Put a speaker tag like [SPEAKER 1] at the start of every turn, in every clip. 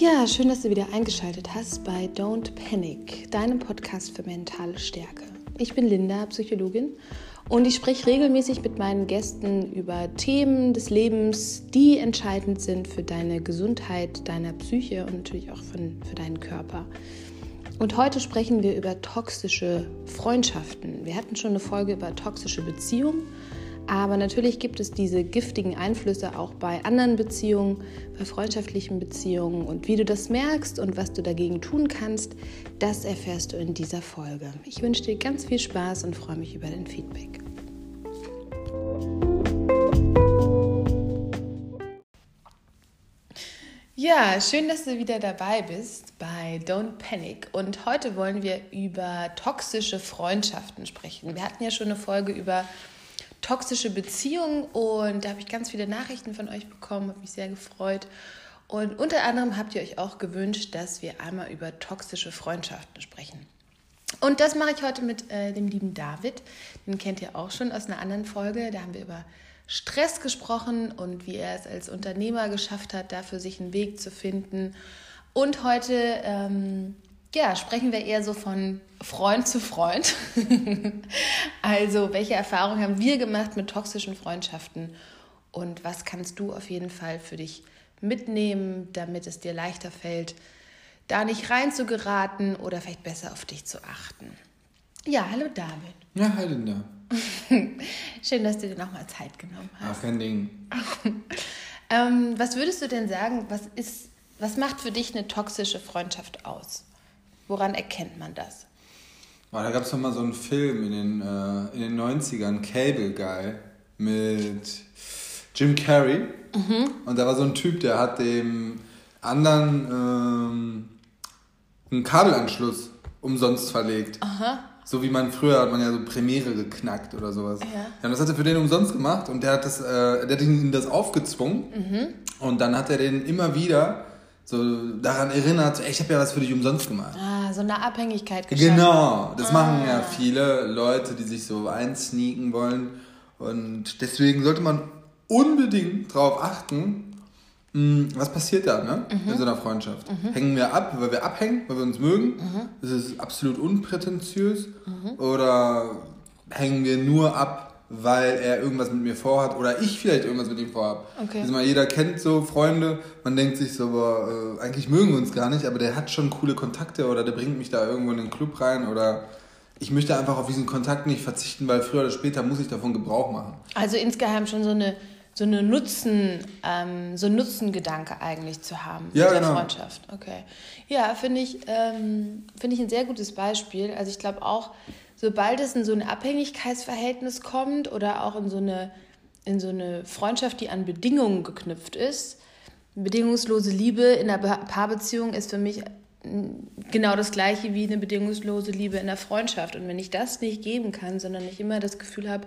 [SPEAKER 1] Ja, schön, dass du wieder eingeschaltet hast bei Don't Panic, deinem Podcast für mentale Stärke. Ich bin Linda, Psychologin, und ich spreche regelmäßig mit meinen Gästen über Themen des Lebens, die entscheidend sind für deine Gesundheit, deiner Psyche und natürlich auch für, für deinen Körper. Und heute sprechen wir über toxische Freundschaften. Wir hatten schon eine Folge über toxische Beziehungen aber natürlich gibt es diese giftigen Einflüsse auch bei anderen Beziehungen, bei freundschaftlichen Beziehungen. Und wie du das merkst und was du dagegen tun kannst, das erfährst du in dieser Folge. Ich wünsche dir ganz viel Spaß und freue mich über dein Feedback. Ja, schön, dass du wieder dabei bist bei Don't Panic. Und heute wollen wir über toxische Freundschaften sprechen. Wir hatten ja schon eine Folge über toxische Beziehung und da habe ich ganz viele Nachrichten von euch bekommen, habe mich sehr gefreut. Und unter anderem habt ihr euch auch gewünscht, dass wir einmal über toxische Freundschaften sprechen. Und das mache ich heute mit äh, dem lieben David. Den kennt ihr auch schon aus einer anderen Folge. Da haben wir über Stress gesprochen und wie er es als Unternehmer geschafft hat, dafür sich einen Weg zu finden. Und heute ähm, ja, sprechen wir eher so von Freund zu Freund. also, welche Erfahrungen haben wir gemacht mit toxischen Freundschaften und was kannst du auf jeden Fall für dich mitnehmen, damit es dir leichter fällt, da nicht rein zu geraten oder vielleicht besser auf dich zu achten. Ja, hallo David.
[SPEAKER 2] Ja, hi Linda.
[SPEAKER 1] Schön, dass du dir nochmal Zeit genommen hast.
[SPEAKER 2] Ach, kein Ding.
[SPEAKER 1] ähm, was würdest du denn sagen, was, ist, was macht für dich eine toxische Freundschaft aus? Woran erkennt man das?
[SPEAKER 2] Oh, da gab es doch mal so einen Film in den, äh, in den 90ern, Cable Guy, mit Jim Carrey. Mhm. Und da war so ein Typ, der hat dem anderen ähm, einen Kabelanschluss umsonst verlegt. Aha. So wie man früher hat man ja so Premiere geknackt oder sowas. Ja. ja das hat er für den umsonst gemacht und der hat das, äh, der hat ihm das aufgezwungen. Mhm. Und dann hat er den immer wieder so daran erinnert, ey, ich habe ja was für dich umsonst gemacht.
[SPEAKER 1] Ah, so eine Abhängigkeit geschaffen.
[SPEAKER 2] Genau, das ah. machen ja viele Leute, die sich so einsneaken wollen. Und deswegen sollte man unbedingt darauf achten, hm, was passiert da ne? Mhm. in so einer Freundschaft. Mhm. Hängen wir ab, weil wir abhängen, weil wir uns mögen? Mhm. Das ist absolut unprätentiös. Mhm. Oder hängen wir nur ab, weil er irgendwas mit mir vorhat oder ich vielleicht irgendwas mit ihm vorhabe. Okay. Also mal jeder kennt so Freunde, man denkt sich so, boah, äh, eigentlich mögen wir uns gar nicht, aber der hat schon coole Kontakte oder der bringt mich da irgendwo in den Club rein oder ich möchte einfach auf diesen Kontakt nicht verzichten, weil früher oder später muss ich davon Gebrauch machen.
[SPEAKER 1] Also insgeheim schon so eine so eine Nutzen, ähm, so ein Nutzengedanke eigentlich zu haben
[SPEAKER 2] ja,
[SPEAKER 1] mit
[SPEAKER 2] der genau.
[SPEAKER 1] Freundschaft. Okay. Ja, finde ich, ähm, finde ich ein sehr gutes Beispiel. Also ich glaube auch, sobald es in so ein Abhängigkeitsverhältnis kommt oder auch in so eine, in so eine Freundschaft, die an Bedingungen geknüpft ist, bedingungslose Liebe in einer Paarbeziehung ist für mich genau das gleiche wie eine bedingungslose Liebe in der Freundschaft. Und wenn ich das nicht geben kann, sondern ich immer das Gefühl habe,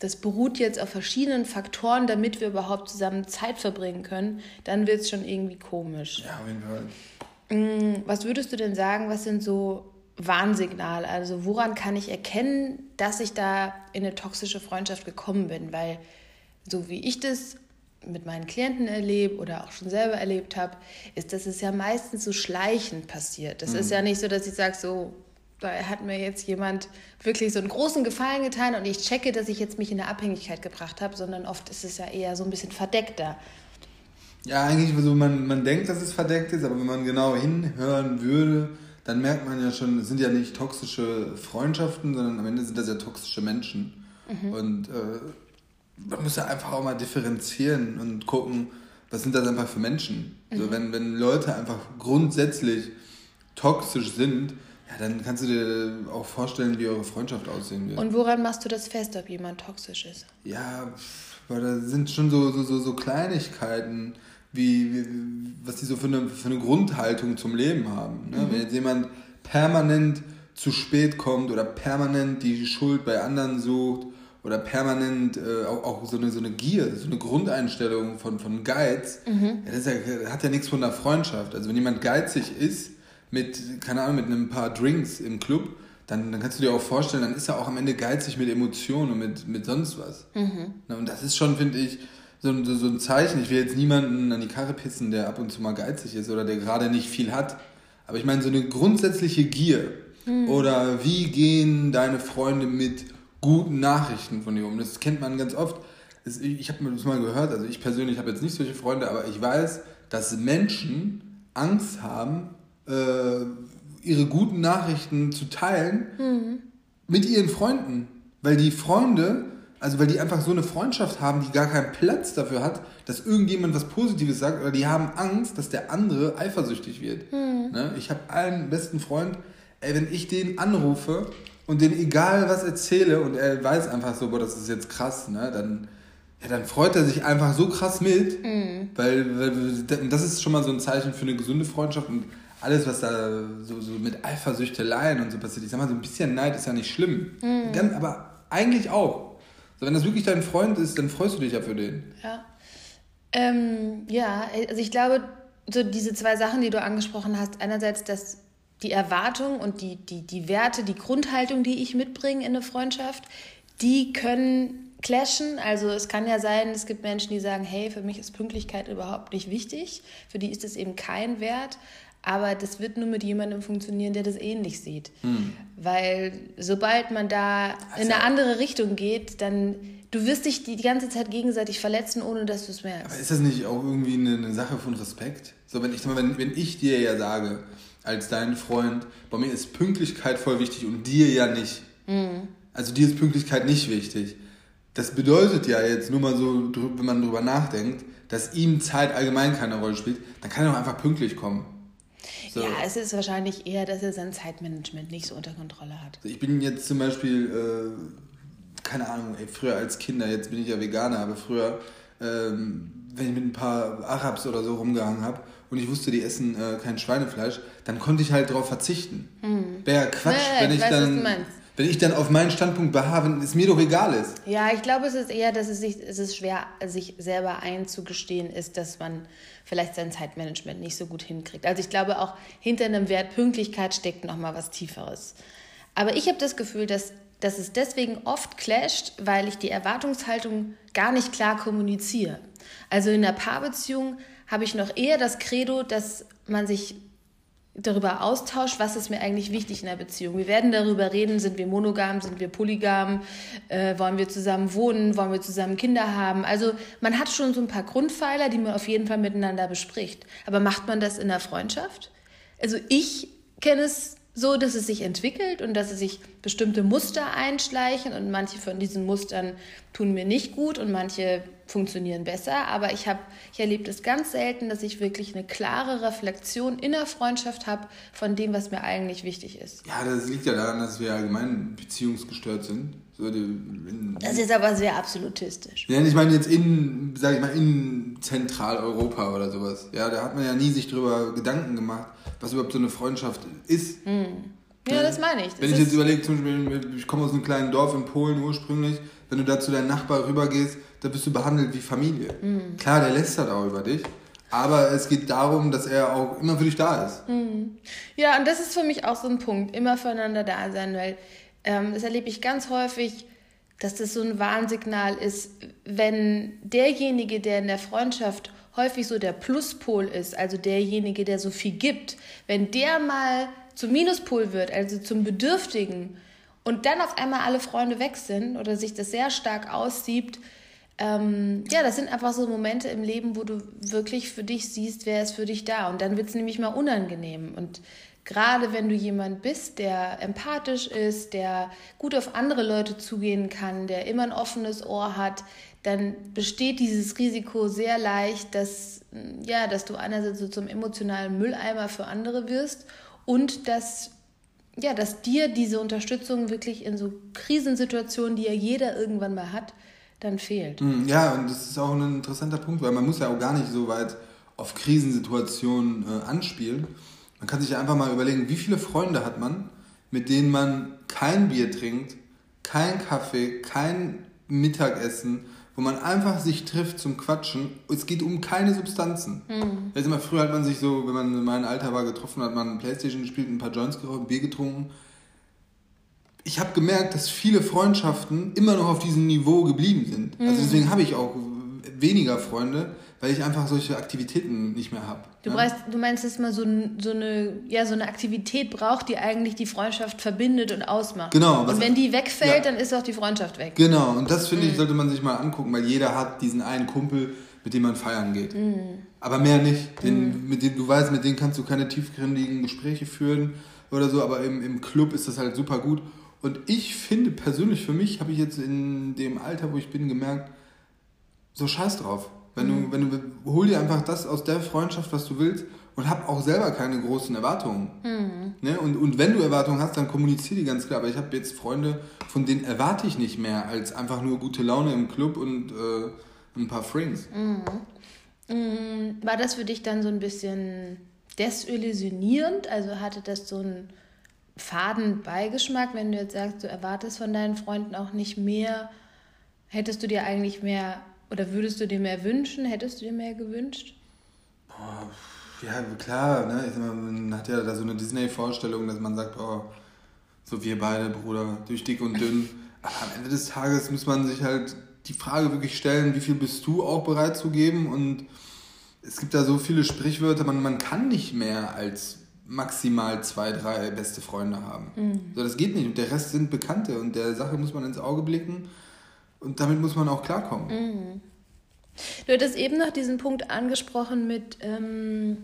[SPEAKER 1] das beruht jetzt auf verschiedenen Faktoren, damit wir überhaupt zusammen Zeit verbringen können, dann wird es schon irgendwie komisch.
[SPEAKER 2] Ja, auf jeden Fall.
[SPEAKER 1] Mm, was würdest du denn sagen, was sind so Warnsignal? Also woran kann ich erkennen, dass ich da in eine toxische Freundschaft gekommen bin? Weil so wie ich das mit meinen Klienten erlebe oder auch schon selber erlebt habe, ist, dass es ja meistens so schleichend passiert. Das mhm. ist ja nicht so, dass ich sage, so, da hat mir jetzt jemand wirklich so einen großen Gefallen getan und ich checke, dass ich jetzt mich in eine Abhängigkeit gebracht habe, sondern oft ist es ja eher so ein bisschen verdeckter.
[SPEAKER 2] Ja, eigentlich so, man, man denkt, dass es verdeckt ist, aber wenn man genau hinhören würde, dann merkt man ja schon, es sind ja nicht toxische Freundschaften, sondern am Ende sind das ja toxische Menschen. Mhm. Und äh, man muss ja einfach auch mal differenzieren und gucken, was sind das einfach für Menschen. Mhm. So, wenn, wenn Leute einfach grundsätzlich toxisch sind, ja, dann kannst du dir auch vorstellen, wie eure Freundschaft aussehen wird.
[SPEAKER 1] Und woran machst du das fest, ob jemand toxisch ist?
[SPEAKER 2] Ja, weil da sind schon so, so, so, so Kleinigkeiten wie, wie, was die so für eine, für eine Grundhaltung zum Leben haben. Ne? Mhm. Wenn jetzt jemand permanent zu spät kommt oder permanent die Schuld bei anderen sucht oder permanent äh, auch, auch so, eine, so eine Gier, so eine Grundeinstellung von, von Geiz, mhm. ja, das ja, hat ja nichts von einer Freundschaft. Also wenn jemand geizig ist, mit, keine Ahnung, mit einem paar Drinks im Club, dann, dann kannst du dir auch vorstellen, dann ist er auch am Ende geizig mit Emotionen und mit, mit sonst was. Mhm. Und das ist schon, finde ich, so, so, so ein Zeichen. Ich will jetzt niemanden an die Karre pissen, der ab und zu mal geizig ist oder der gerade nicht viel hat. Aber ich meine, so eine grundsätzliche Gier. Mhm. Oder wie gehen deine Freunde mit guten Nachrichten von dir um? Das kennt man ganz oft. Ich habe das mal gehört, also ich persönlich habe jetzt nicht solche Freunde, aber ich weiß, dass Menschen Angst haben, äh, ihre guten Nachrichten zu teilen mhm. mit ihren Freunden. Weil die Freunde also weil die einfach so eine Freundschaft haben, die gar keinen Platz dafür hat, dass irgendjemand was Positives sagt, oder die haben Angst, dass der andere eifersüchtig wird. Hm. Ne? Ich habe einen besten Freund, ey, wenn ich den anrufe und den egal was erzähle und er weiß einfach so, boah, das ist jetzt krass, ne, dann, ja, dann freut er sich einfach so krass mit, mhm. weil, weil das ist schon mal so ein Zeichen für eine gesunde Freundschaft und alles, was da so, so mit Eifersüchteleien und so passiert, ich sag mal, so ein bisschen Neid ist ja nicht schlimm. Mhm. Ganz, aber eigentlich auch. So, wenn das wirklich dein Freund ist, dann freust du dich ja für den.
[SPEAKER 1] Ja. Ähm, ja, also ich glaube, so diese zwei Sachen, die du angesprochen hast, einerseits dass die Erwartung und die, die, die Werte, die Grundhaltung, die ich mitbringe in eine Freundschaft, die können clashen. Also es kann ja sein, es gibt Menschen, die sagen, hey, für mich ist Pünktlichkeit überhaupt nicht wichtig. Für die ist es eben kein Wert. Aber das wird nur mit jemandem funktionieren, der das ähnlich sieht. Hm. Weil sobald man da also, in eine andere Richtung geht, dann du wirst dich die, ganze Zeit gegenseitig verletzen, ohne dass du es merkst.
[SPEAKER 2] Aber ist das nicht auch irgendwie eine, eine, Sache von Respekt? So, wenn ich, wenn, wenn ich dir ja sage, als dein Freund, bei mir ist Pünktlichkeit voll wichtig und dir ja nicht. Hm. Also dir ist Pünktlichkeit nicht wichtig. Das bedeutet ja jetzt nur mal so, wenn man drüber nachdenkt, dass ihm Zeit allgemein keine Rolle spielt, dann kann er auch einfach pünktlich kommen.
[SPEAKER 1] So. Ja, es ist wahrscheinlich eher, dass er sein Zeitmanagement nicht so unter Kontrolle hat.
[SPEAKER 2] Ich bin jetzt zum Beispiel, äh, keine Ahnung, ey, früher als Kinder, jetzt bin ich ja Veganer, aber früher, ähm, wenn ich mit ein paar Arabs oder so rumgehangen habe und ich wusste, die essen äh, kein Schweinefleisch, dann konnte ich halt darauf verzichten. Hm. Wäre ja Quatsch, nee, wenn ich, ich weiß, dann wenn ich dann auf meinen Standpunkt beharre, wenn es mir doch egal ist.
[SPEAKER 1] Ja, ich glaube, es ist eher, dass es sich, es ist schwer, sich selber einzugestehen ist, dass man vielleicht sein Zeitmanagement nicht so gut hinkriegt. Also ich glaube auch hinter einem Wert Pünktlichkeit steckt noch mal was Tieferes. Aber ich habe das Gefühl, dass, dass es deswegen oft clasht, weil ich die Erwartungshaltung gar nicht klar kommuniziere. Also in einer Paarbeziehung habe ich noch eher das Credo, dass man sich darüber austauscht, was ist mir eigentlich wichtig in der Beziehung. Wir werden darüber reden, sind wir monogam, sind wir polygam, äh, wollen wir zusammen wohnen, wollen wir zusammen Kinder haben. Also man hat schon so ein paar Grundpfeiler, die man auf jeden Fall miteinander bespricht. Aber macht man das in der Freundschaft? Also ich kenne es so, dass es sich entwickelt und dass es sich bestimmte Muster einschleichen und manche von diesen Mustern tun mir nicht gut und manche funktionieren besser, aber ich habe ich erlebe das ganz selten, dass ich wirklich eine klare Reflexion in der Freundschaft habe von dem, was mir eigentlich wichtig ist.
[SPEAKER 2] Ja, das liegt ja daran, dass wir allgemein beziehungsgestört sind. So die,
[SPEAKER 1] in, das ist aber sehr absolutistisch.
[SPEAKER 2] Ja, ich meine jetzt in, sag ich mal, in Zentraleuropa oder sowas. Ja, da hat man ja nie sich drüber Gedanken gemacht, was überhaupt so eine Freundschaft ist.
[SPEAKER 1] Hm. Ja, das meine ich. Das
[SPEAKER 2] Wenn ich jetzt überlege, zum Beispiel, ich komme aus einem kleinen Dorf in Polen ursprünglich, wenn du da zu deinem Nachbar rübergehst, da bist du behandelt wie Familie. Mhm. Klar, der lästert auch über dich, aber es geht darum, dass er auch immer für dich da ist.
[SPEAKER 1] Mhm. Ja, und das ist für mich auch so ein Punkt, immer füreinander da sein, weil ähm, das erlebe ich ganz häufig, dass das so ein Warnsignal ist, wenn derjenige, der in der Freundschaft häufig so der Pluspol ist, also derjenige, der so viel gibt, wenn der mal zum Minuspol wird, also zum Bedürftigen, und dann auf einmal alle Freunde weg sind oder sich das sehr stark aussiebt, ähm, ja, das sind einfach so Momente im Leben, wo du wirklich für dich siehst, wer ist für dich da. Und dann wird es nämlich mal unangenehm. Und gerade wenn du jemand bist, der empathisch ist, der gut auf andere Leute zugehen kann, der immer ein offenes Ohr hat, dann besteht dieses Risiko sehr leicht, dass, ja, dass du einerseits so zum emotionalen Mülleimer für andere wirst und dass ja, dass dir diese Unterstützung wirklich in so Krisensituationen, die ja jeder irgendwann mal hat, dann fehlt.
[SPEAKER 2] Hm, ja, und das ist auch ein interessanter Punkt, weil man muss ja auch gar nicht so weit auf Krisensituationen äh, anspielen. Man kann sich einfach mal überlegen, wie viele Freunde hat man, mit denen man kein Bier trinkt, kein Kaffee, kein Mittagessen, wo man einfach sich trifft zum Quatschen. Es geht um keine Substanzen. Mhm. Also immer früher hat man sich so, wenn man in meinem Alter war, getroffen, hat man Playstation gespielt, ein paar Joints geraucht, Bier getrunken. Ich habe gemerkt, dass viele Freundschaften immer noch auf diesem Niveau geblieben sind. Mhm. Also deswegen habe ich auch weniger Freunde, weil ich einfach solche Aktivitäten nicht mehr habe.
[SPEAKER 1] Du, ja? du meinst, dass man so, so, eine, ja, so eine Aktivität braucht, die eigentlich die Freundschaft verbindet und ausmacht. Genau. Und wenn die wegfällt, ja. dann ist auch die Freundschaft weg.
[SPEAKER 2] Genau, und das finde mhm. ich, sollte man sich mal angucken, weil jeder hat diesen einen Kumpel, mit dem man feiern geht. Mhm. Aber mehr nicht. Den, mhm. mit dem, du weißt, mit denen kannst du keine tiefgründigen Gespräche führen oder so, aber im, im Club ist das halt super gut. Und ich finde persönlich, für mich habe ich jetzt in dem Alter, wo ich bin, gemerkt, so scheiß drauf. Wenn du, mhm. wenn du, hol dir einfach das aus der Freundschaft, was du willst und hab auch selber keine großen Erwartungen. Mhm. Ne? Und, und wenn du Erwartungen hast, dann kommunizier die ganz klar. Aber ich habe jetzt Freunde, von denen erwarte ich nicht mehr als einfach nur gute Laune im Club und äh, ein paar Frings.
[SPEAKER 1] Mhm. mhm. War das für dich dann so ein bisschen desillusionierend? Also hatte das so einen faden Beigeschmack, wenn du jetzt sagst, du erwartest von deinen Freunden auch nicht mehr? Hättest du dir eigentlich mehr oder würdest du dir mehr wünschen? Hättest du dir mehr gewünscht?
[SPEAKER 2] Boah, ja, klar. Ne? Ich man hat ja da so eine Disney-Vorstellung, dass man sagt, oh, so wir beide, Bruder, durch dick und dünn. Aber am Ende des Tages muss man sich halt die Frage wirklich stellen, wie viel bist du auch bereit zu geben? Und es gibt da so viele Sprichwörter, man, man kann nicht mehr als maximal zwei, drei beste Freunde haben. Mhm. So, das geht nicht. Und der Rest sind Bekannte und der Sache muss man ins Auge blicken und damit muss man auch klarkommen. Mhm.
[SPEAKER 1] Du hattest eben noch diesen Punkt angesprochen mit, ähm,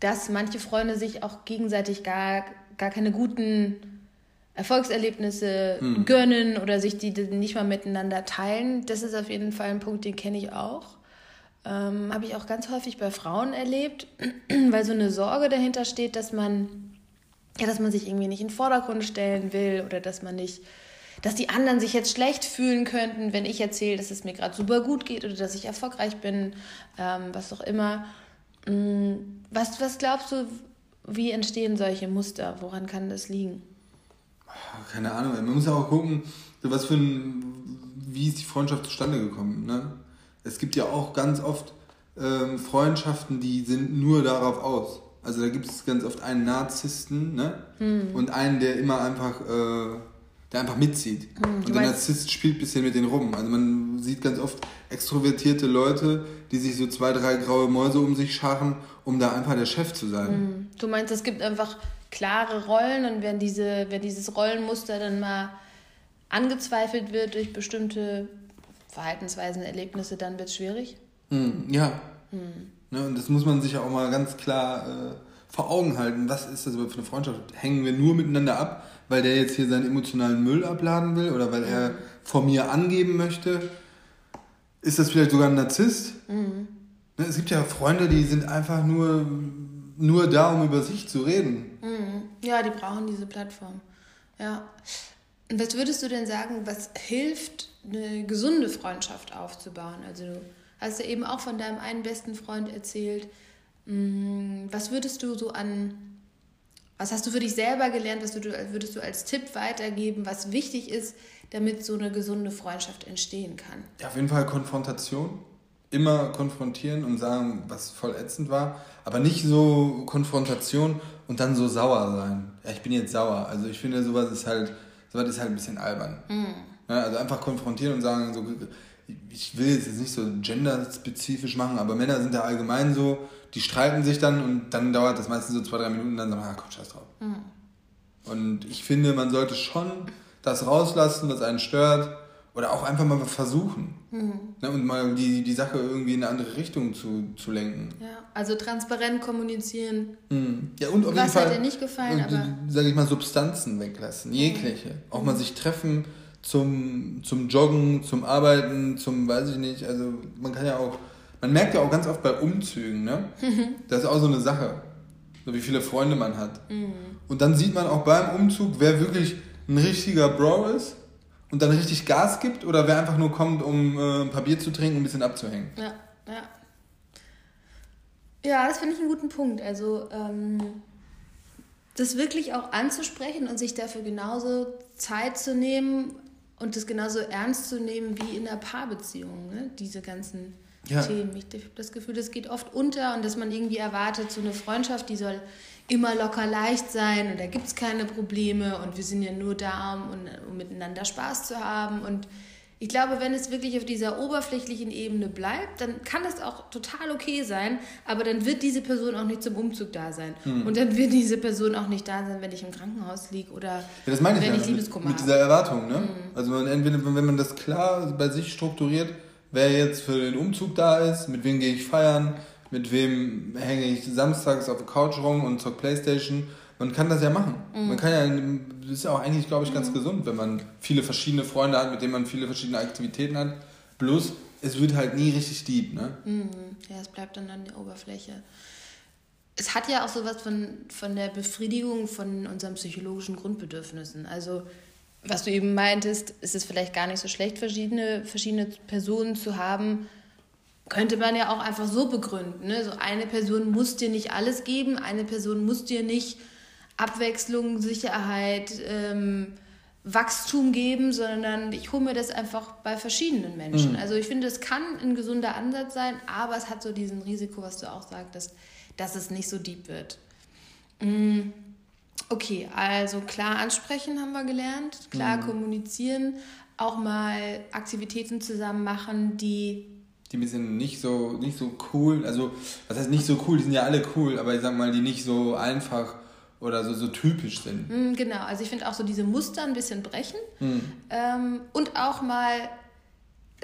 [SPEAKER 1] dass manche Freunde sich auch gegenseitig gar, gar keine guten Erfolgserlebnisse mhm. gönnen oder sich die nicht mal miteinander teilen. Das ist auf jeden Fall ein Punkt, den kenne ich auch. Ähm, Habe ich auch ganz häufig bei Frauen erlebt, weil so eine Sorge dahinter steht, dass man, ja, dass man sich irgendwie nicht in den Vordergrund stellen will oder dass man nicht dass die anderen sich jetzt schlecht fühlen könnten, wenn ich erzähle, dass es mir gerade super gut geht oder dass ich erfolgreich bin, ähm, was auch immer. Mm, was, was glaubst du, wie entstehen solche Muster? Woran kann das liegen?
[SPEAKER 2] Keine Ahnung, man muss ja auch gucken, was für ein, wie ist die Freundschaft zustande gekommen. Ne? Es gibt ja auch ganz oft ähm, Freundschaften, die sind nur darauf aus. Also da gibt es ganz oft einen Narzissten ne? Hm. und einen, der immer einfach äh, der einfach mitzieht. Mhm, und der Narzisst spielt ein bisschen mit denen rum. Also man sieht ganz oft extrovertierte Leute, die sich so zwei, drei graue Mäuse um sich scharren, um da einfach der Chef zu sein.
[SPEAKER 1] Mhm. Du meinst, es gibt einfach klare Rollen und wenn, diese, wenn dieses Rollenmuster dann mal angezweifelt wird durch bestimmte Verhaltensweisen, Erlebnisse, dann wird es schwierig?
[SPEAKER 2] Mhm, ja. Mhm. Ne, und das muss man sich ja auch mal ganz klar äh, vor Augen halten. Was ist das überhaupt für eine Freundschaft? Hängen wir nur miteinander ab? Weil der jetzt hier seinen emotionalen Müll abladen will oder weil er vor mir angeben möchte? Ist das vielleicht sogar ein Narzisst? Mhm. Es gibt ja Freunde, die sind einfach nur, nur da, um über sich zu reden.
[SPEAKER 1] Mhm. Ja, die brauchen diese Plattform. Ja. Und was würdest du denn sagen, was hilft, eine gesunde Freundschaft aufzubauen? Also du hast ja eben auch von deinem einen besten Freund erzählt. Mm, was würdest du so an was hast du für dich selber gelernt, was würdest du als Tipp weitergeben, was wichtig ist, damit so eine gesunde Freundschaft entstehen kann?
[SPEAKER 2] Ja, auf jeden Fall Konfrontation. Immer konfrontieren und sagen, was voll ätzend war. Aber nicht so Konfrontation und dann so sauer sein. Ja, ich bin jetzt sauer. Also ich finde, sowas ist halt, sowas ist halt ein bisschen albern. Mhm. Ja, also einfach konfrontieren und sagen, so, ich will jetzt nicht so genderspezifisch machen, aber Männer sind da allgemein so, die streiten sich dann und dann dauert das meistens so zwei, drei Minuten und dann sagen wir, ah, komm, scheiß drauf. Mhm. Und ich finde, man sollte schon das rauslassen, was einen stört oder auch einfach mal versuchen. Mhm. Ne, und mal die, die Sache irgendwie in eine andere Richtung zu, zu lenken.
[SPEAKER 1] Ja, also transparent kommunizieren.
[SPEAKER 2] Mhm. Ja, und auf
[SPEAKER 1] was jeden Fall, hat dir nicht gefallen,
[SPEAKER 2] aber... Sag ich mal, Substanzen weglassen, jegliche. Auch mal sich treffen zum, zum Joggen, zum Arbeiten, zum, weiß ich nicht, also man kann ja auch man merkt ja auch ganz oft bei Umzügen, ne? Das ist auch so eine Sache. So wie viele Freunde man hat. Mhm. Und dann sieht man auch beim Umzug, wer wirklich ein richtiger Bro ist und dann richtig Gas gibt oder wer einfach nur kommt, um äh, ein paar Bier zu trinken und ein bisschen abzuhängen.
[SPEAKER 1] Ja, ja. Ja, das finde ich einen guten Punkt. Also, ähm, das wirklich auch anzusprechen und sich dafür genauso Zeit zu nehmen und das genauso ernst zu nehmen wie in einer Paarbeziehung. Ne? Diese ganzen ja. Themen. Ich habe das Gefühl, das geht oft unter und dass man irgendwie erwartet, so eine Freundschaft, die soll immer locker leicht sein und da gibt es keine Probleme und wir sind ja nur da, um, um miteinander Spaß zu haben. Und Ich glaube, wenn es wirklich auf dieser oberflächlichen Ebene bleibt, dann kann das auch total okay sein, aber dann wird diese Person auch nicht zum Umzug da sein. Mhm. Und dann wird diese Person auch nicht da sein, wenn ich im Krankenhaus liege oder ja, das meine ich wenn
[SPEAKER 2] ja, ich Liebeskummer mit, mit dieser Erwartung. Ne? Mhm. Also man, entweder, wenn man das klar bei sich strukturiert, wer jetzt für den Umzug da ist, mit wem gehe ich feiern, mit wem hänge ich samstags auf der Couch rum und zur Playstation. Man kann das ja machen. Mhm. Man kann ja, das ist ja auch eigentlich, glaube ich, ganz mhm. gesund, wenn man viele verschiedene Freunde hat, mit denen man viele verschiedene Aktivitäten hat. Bloß, es wird halt nie richtig deep, ne?
[SPEAKER 1] Mhm. Ja, es bleibt dann an der Oberfläche. Es hat ja auch sowas von, von der Befriedigung von unseren psychologischen Grundbedürfnissen. Also, was du eben meintest, ist es vielleicht gar nicht so schlecht, verschiedene, verschiedene Personen zu haben, könnte man ja auch einfach so begründen. Ne? So eine Person muss dir nicht alles geben, eine Person muss dir nicht Abwechslung, Sicherheit, ähm, Wachstum geben, sondern ich hole mir das einfach bei verschiedenen Menschen. Mhm. Also ich finde, es kann ein gesunder Ansatz sein, aber es hat so diesen Risiko, was du auch sagtest, dass es nicht so deep wird. Mhm. Okay, also klar ansprechen haben wir gelernt, klar mhm. kommunizieren, auch mal Aktivitäten zusammen machen, die
[SPEAKER 2] die ein bisschen nicht so, nicht so cool, also was heißt nicht so cool, die sind ja alle cool, aber ich sag mal, die nicht so einfach oder so, so typisch sind.
[SPEAKER 1] Mm, genau, also ich finde auch so diese Muster ein bisschen brechen mhm. ähm, und auch mal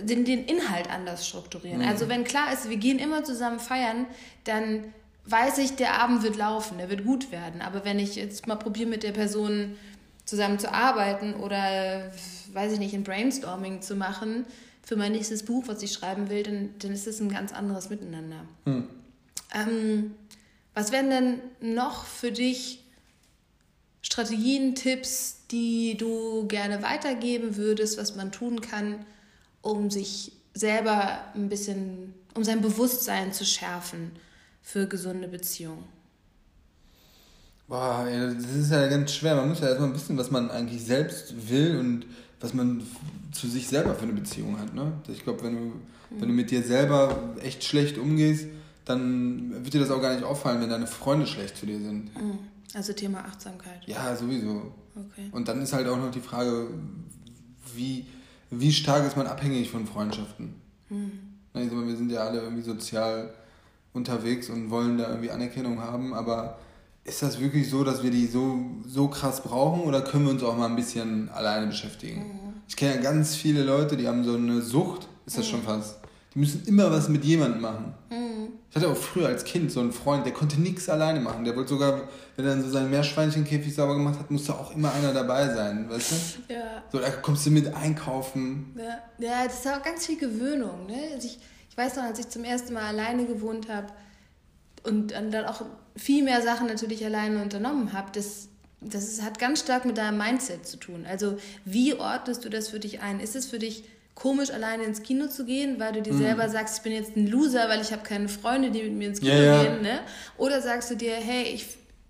[SPEAKER 1] den, den Inhalt anders strukturieren. Mhm. Also wenn klar ist, wir gehen immer zusammen feiern, dann weiß ich, der Abend wird laufen, der wird gut werden. Aber wenn ich jetzt mal probiere, mit der Person zusammen zu arbeiten oder, weiß ich nicht, ein Brainstorming zu machen, für mein nächstes Buch, was ich schreiben will, dann, dann ist es ein ganz anderes Miteinander. Hm. Ähm, was wären denn noch für dich Strategien, Tipps, die du gerne weitergeben würdest, was man tun kann, um sich selber ein bisschen, um sein Bewusstsein zu schärfen für gesunde Beziehungen?
[SPEAKER 2] Boah, das ist ja ganz schwer. Man muss ja erstmal wissen, was man eigentlich selbst will und was man zu sich selber für eine Beziehung hat. Ne? Ich glaube, wenn du, mhm. wenn du mit dir selber echt schlecht umgehst, dann wird dir das auch gar nicht auffallen, wenn deine Freunde schlecht zu dir sind.
[SPEAKER 1] Mhm. Also Thema Achtsamkeit.
[SPEAKER 2] Ja, sowieso. Okay. Und dann ist halt auch noch die Frage, wie, wie stark ist man abhängig von Freundschaften? Mhm. Ich sag mal, wir sind ja alle irgendwie sozial unterwegs und wollen da irgendwie Anerkennung haben, aber ist das wirklich so, dass wir die so, so krass brauchen oder können wir uns auch mal ein bisschen alleine beschäftigen? Mhm. Ich kenne ja ganz viele Leute, die haben so eine Sucht, ist das mhm. schon fast. Die müssen immer was mit jemandem machen. Mhm. Ich hatte auch früher als Kind so einen Freund, der konnte nichts alleine machen. Der wollte sogar, wenn er dann so seinen Meerschweinchenkäfig sauber gemacht hat, musste auch immer einer dabei sein, weißt du? Ja. So, da kommst du mit einkaufen.
[SPEAKER 1] Ja, ja das ist auch ganz viel Gewöhnung. Ne? Also ich, ich weiß noch, als ich zum ersten Mal alleine gewohnt habe und dann auch viel mehr Sachen natürlich alleine unternommen habe, das das hat ganz stark mit deinem Mindset zu tun. Also wie ordnest du das für dich ein? Ist es für dich komisch, alleine ins Kino zu gehen, weil du dir mhm. selber sagst, ich bin jetzt ein Loser, weil ich habe keine Freunde, die mit mir ins Kino ja, gehen? Ne? Oder sagst du dir, hey, ich,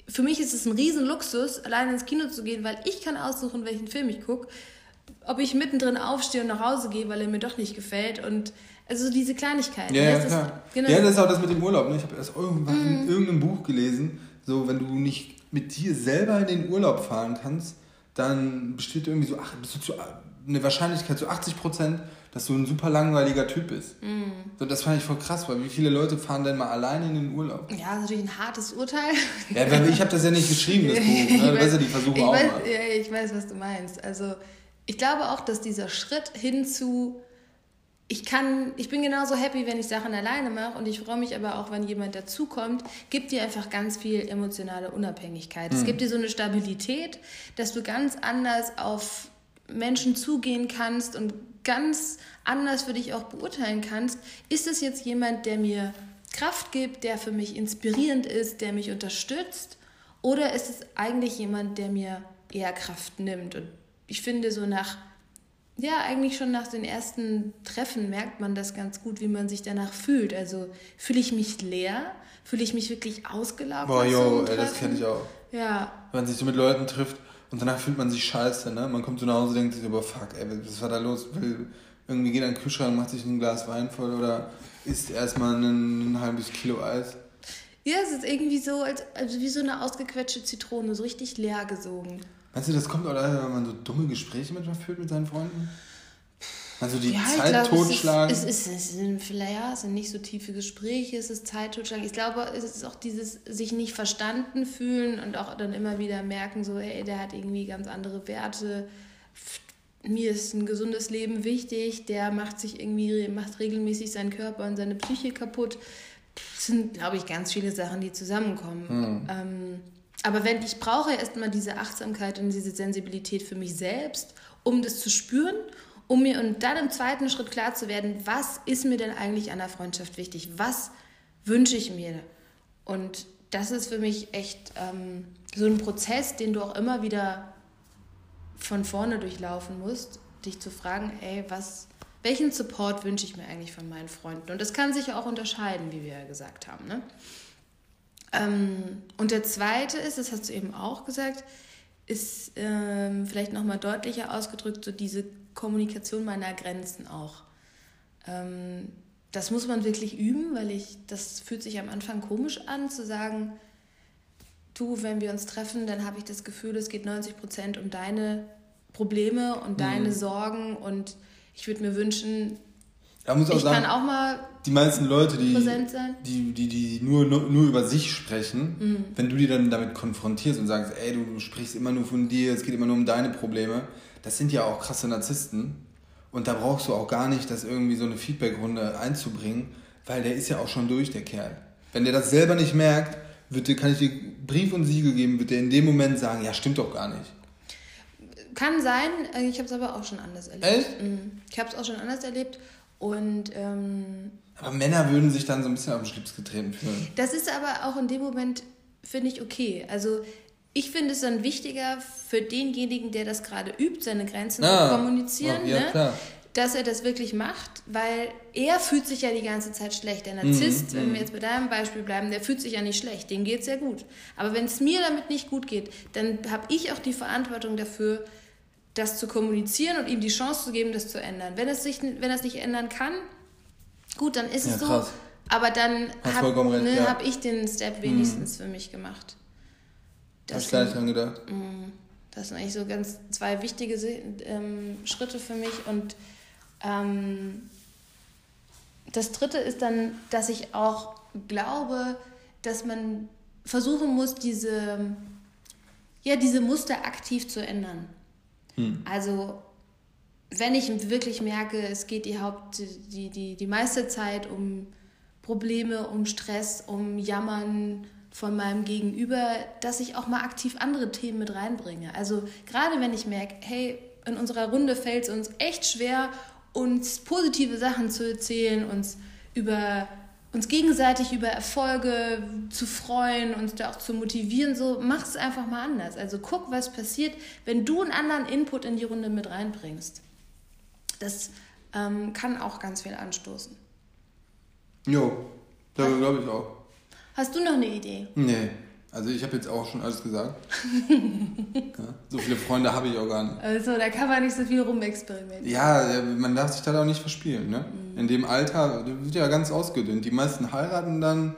[SPEAKER 1] für mich ist es ein Riesenluxus, alleine ins Kino zu gehen, weil ich kann aussuchen, welchen Film ich gucke. Ob ich mittendrin aufstehe und nach Hause gehe, weil er mir doch nicht gefällt. Und also diese Kleinigkeiten. Ja, ja,
[SPEAKER 2] klar. Ist, genau. ja, das ist auch das mit dem Urlaub. Ne? Ich habe erst irgendwann mhm. in irgendeinem Buch gelesen, so wenn du nicht mit dir selber in den Urlaub fahren kannst, dann besteht irgendwie so ach, bist du zu, eine Wahrscheinlichkeit zu 80 Prozent, dass du ein super langweiliger Typ bist. Mm. So, das fand ich voll krass, weil wie viele Leute fahren denn mal alleine in den Urlaub?
[SPEAKER 1] Ja, das ist natürlich ein hartes Urteil.
[SPEAKER 2] Ja, ich habe das ja nicht geschrieben, das Buch. Ne? Du weißt ja, die
[SPEAKER 1] Versuche auch weiß, mal. Ja, ich weiß, was du meinst. Also ich glaube auch, dass dieser Schritt hin zu ich kann, ich bin genauso happy, wenn ich Sachen alleine mache und ich freue mich aber auch, wenn jemand dazukommt, gibt dir einfach ganz viel emotionale Unabhängigkeit. Mhm. Es gibt dir so eine Stabilität, dass du ganz anders auf Menschen zugehen kannst und ganz anders für dich auch beurteilen kannst. Ist es jetzt jemand, der mir Kraft gibt, der für mich inspirierend ist, der mich unterstützt? Oder ist es eigentlich jemand, der mir eher Kraft nimmt? Und ich finde, so nach ja, eigentlich schon nach den ersten Treffen merkt man das ganz gut, wie man sich danach fühlt. Also fühle ich mich leer? Fühle ich mich wirklich ausgelaufen? Boah, jo,
[SPEAKER 2] ey, das kenne ich auch. Ja. Wenn man sich so mit Leuten trifft und danach fühlt man sich scheiße, ne? Man kommt so nach Hause und denkt sich, aber fuck, ey, was war da los? Will, irgendwie geht er in den Kühlschrank, macht sich ein Glas Wein voll oder isst erstmal ein, ein halbes Kilo Eis.
[SPEAKER 1] Ja, es ist irgendwie so, als, also wie so eine ausgequetschte Zitrone, so richtig leer gesogen.
[SPEAKER 2] Meinst du, das kommt auch daher, wenn man so dumme Gespräche manchmal führt mit seinen Freunden? Also die
[SPEAKER 1] ja,
[SPEAKER 2] Zeit totschlagen.
[SPEAKER 1] Es, ist, es, ist, es sind vielleicht ja, es sind nicht so tiefe Gespräche, es ist Zeit totschlagen. Ich glaube, es ist auch dieses sich nicht verstanden fühlen und auch dann immer wieder merken, so, hey, der hat irgendwie ganz andere Werte. Mir ist ein gesundes Leben wichtig, der macht sich irgendwie, macht regelmäßig seinen Körper und seine Psyche kaputt. Das sind, glaube ich, ganz viele Sachen, die zusammenkommen.
[SPEAKER 2] Hm.
[SPEAKER 1] Ähm, aber wenn ich brauche erstmal diese Achtsamkeit und diese Sensibilität für mich selbst, um das zu spüren um mir und dann im zweiten Schritt klar zu werden, was ist mir denn eigentlich an der Freundschaft wichtig? Was wünsche ich mir? Und das ist für mich echt ähm, so ein Prozess, den du auch immer wieder von vorne durchlaufen musst, dich zu fragen, ey, was, welchen Support wünsche ich mir eigentlich von meinen Freunden? Und das kann sich ja auch unterscheiden, wie wir ja gesagt haben. Ne? Ähm, und der zweite ist, das hast du eben auch gesagt, ist ähm, vielleicht nochmal deutlicher ausgedrückt, so diese Kommunikation meiner Grenzen auch. Ähm, das muss man wirklich üben, weil ich, das fühlt sich am Anfang komisch an, zu sagen, du, wenn wir uns treffen, dann habe ich das Gefühl, es geht 90 Prozent um deine Probleme und deine mhm. Sorgen und ich würde mir wünschen,
[SPEAKER 2] ich sagen, kann auch mal die meisten Leute, die, die, die, die nur, nur, nur über sich sprechen, mhm. wenn du die dann damit konfrontierst und sagst, ey, du sprichst immer nur von dir, es geht immer nur um deine Probleme, das sind ja auch krasse Narzissten. Und da brauchst du auch gar nicht, das irgendwie so eine Feedbackrunde einzubringen, weil der ist ja auch schon durch, der Kerl. Wenn der das selber nicht merkt, wird dir, kann ich dir Brief und Siegel geben, wird der in dem Moment sagen, ja, stimmt doch gar nicht.
[SPEAKER 1] Kann sein, äh, ich habe es aber auch schon anders erlebt. Echt? Mhm. Ich habe es auch schon anders erlebt und ähm,
[SPEAKER 2] aber Männer würden sich dann so ein bisschen auf den Schlips getreten fühlen.
[SPEAKER 1] Das ist aber auch in dem Moment, finde ich, okay. Also ich finde es dann wichtiger für denjenigen, der das gerade übt, seine Grenzen ah, zu kommunizieren, oh, ja, ne? dass er das wirklich macht, weil er fühlt sich ja die ganze Zeit schlecht. Der Narzisst, mhm, wenn wir mhm. jetzt bei deinem Beispiel bleiben, der fühlt sich ja nicht schlecht, dem geht es sehr gut. Aber wenn es mir damit nicht gut geht, dann habe ich auch die Verantwortung dafür, das zu kommunizieren und ihm die Chance zu geben, das zu ändern. Wenn es sich, wenn es nicht ändern kann, gut, dann ist ja, es so. Krass. Aber dann habe ne, ja. hab ich den Step wenigstens mhm. für mich gemacht. Das du gar nicht dran gedacht? Mhm. Das sind eigentlich so ganz zwei wichtige ähm, Schritte für mich. Und ähm, das dritte ist dann, dass ich auch glaube, dass man versuchen muss, diese, ja, diese Muster aktiv zu ändern. Hm. Also wenn ich wirklich merke, es geht die Haupt, die, die, die meiste Zeit um Probleme, um Stress, um Jammern von meinem Gegenüber, dass ich auch mal aktiv andere Themen mit reinbringe. Also gerade wenn ich merke, hey, in unserer Runde fällt es uns echt schwer, uns positive Sachen zu erzählen, uns über uns gegenseitig über Erfolge zu freuen, uns da auch zu motivieren, so mach es einfach mal anders. Also guck, was passiert, wenn du einen anderen Input in die Runde mit reinbringst. Das ähm, kann auch ganz viel anstoßen.
[SPEAKER 2] Jo, glaube ich auch.
[SPEAKER 1] Hast du noch eine Idee?
[SPEAKER 2] Nee. Also ich habe jetzt auch schon alles gesagt. ja, so viele Freunde habe ich auch gar nicht.
[SPEAKER 1] Also da kann man nicht so viel rumexperimentieren.
[SPEAKER 2] Ja, man darf sich da auch nicht verspielen. Ne? Mhm. In dem Alter wird ja ganz ausgedünnt. Die meisten heiraten dann,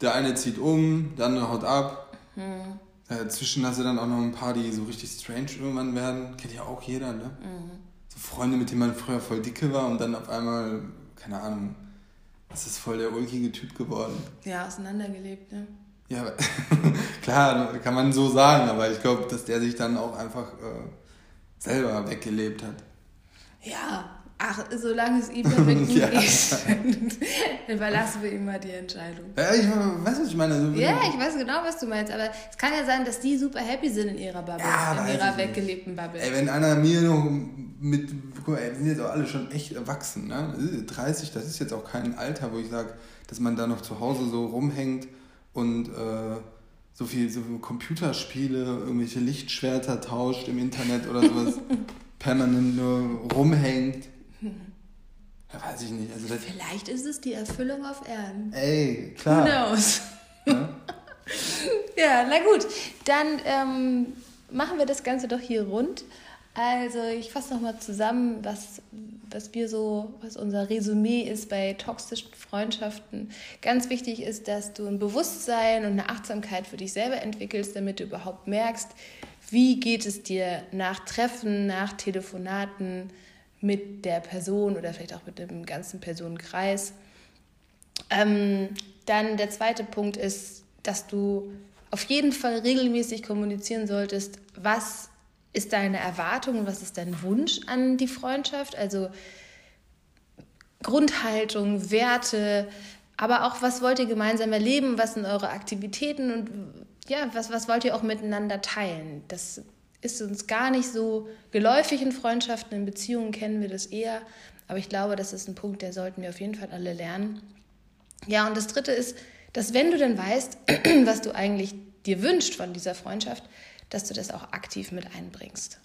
[SPEAKER 2] der eine zieht um, der andere haut ab. Mhm. Dazwischen hast du dann auch noch ein paar, die so richtig strange irgendwann werden. Kennt ja auch jeder, ne? Mhm. So Freunde, mit denen man früher voll dicke war und dann auf einmal, keine Ahnung, das ist voll der ulkige Typ geworden.
[SPEAKER 1] Ja, auseinandergelebt, ne?
[SPEAKER 2] Ja, klar, kann man so sagen, aber ich glaube, dass der sich dann auch einfach äh, selber weggelebt hat.
[SPEAKER 1] Ja, ach, solange es ihm gut ja. geht, überlassen wir ihm mal die Entscheidung.
[SPEAKER 2] Ja, ich weiß, was ich meine.
[SPEAKER 1] So ja, ich weiß genau, was du meinst, aber es kann ja sein, dass die super happy sind in ihrer Bubble, ja, in ihrer weggelebten Bubble.
[SPEAKER 2] Ey, wenn einer mir noch mit, guck mal, wir sind jetzt auch alle schon echt erwachsen, ne? 30, das ist jetzt auch kein Alter, wo ich sage, dass man da noch zu Hause so rumhängt und äh, so viel so Computerspiele, irgendwelche Lichtschwerter tauscht im Internet oder sowas, permanent nur rumhängt. Ja, weiß ich nicht. Also
[SPEAKER 1] Vielleicht ist es die Erfüllung auf Erden.
[SPEAKER 2] Ey, klar. Who knows?
[SPEAKER 1] Ja, ja na gut. Dann ähm, machen wir das Ganze doch hier rund. Also ich fasse nochmal zusammen, was, was wir so, was unser Resümee ist bei toxischen Freundschaften. Ganz wichtig ist, dass du ein Bewusstsein und eine Achtsamkeit für dich selber entwickelst, damit du überhaupt merkst, wie geht es dir nach Treffen, nach Telefonaten mit der Person oder vielleicht auch mit dem ganzen Personenkreis. Ähm, dann der zweite Punkt ist, dass du auf jeden Fall regelmäßig kommunizieren solltest, was ist deine Erwartung, was ist dein Wunsch an die Freundschaft, also Grundhaltung, Werte, aber auch was wollt ihr gemeinsam erleben, was sind eure Aktivitäten? Und ja, was, was wollt ihr auch miteinander teilen. Das ist uns gar nicht so geläufig in Freundschaften, in Beziehungen kennen wir das eher, aber ich glaube, das ist ein Punkt, der sollten wir auf jeden Fall alle lernen. Ja, und das Dritte ist, dass wenn du dann weißt, was du eigentlich dir wünscht von dieser Freundschaft, dass du das auch aktiv mit einbringst.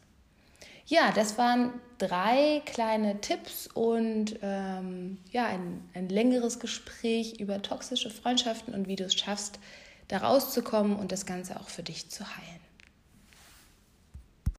[SPEAKER 1] Ja, das waren drei kleine Tipps und ähm, ja, ein, ein längeres Gespräch über toxische Freundschaften und wie du es schaffst, da rauszukommen und das Ganze auch für dich zu heilen.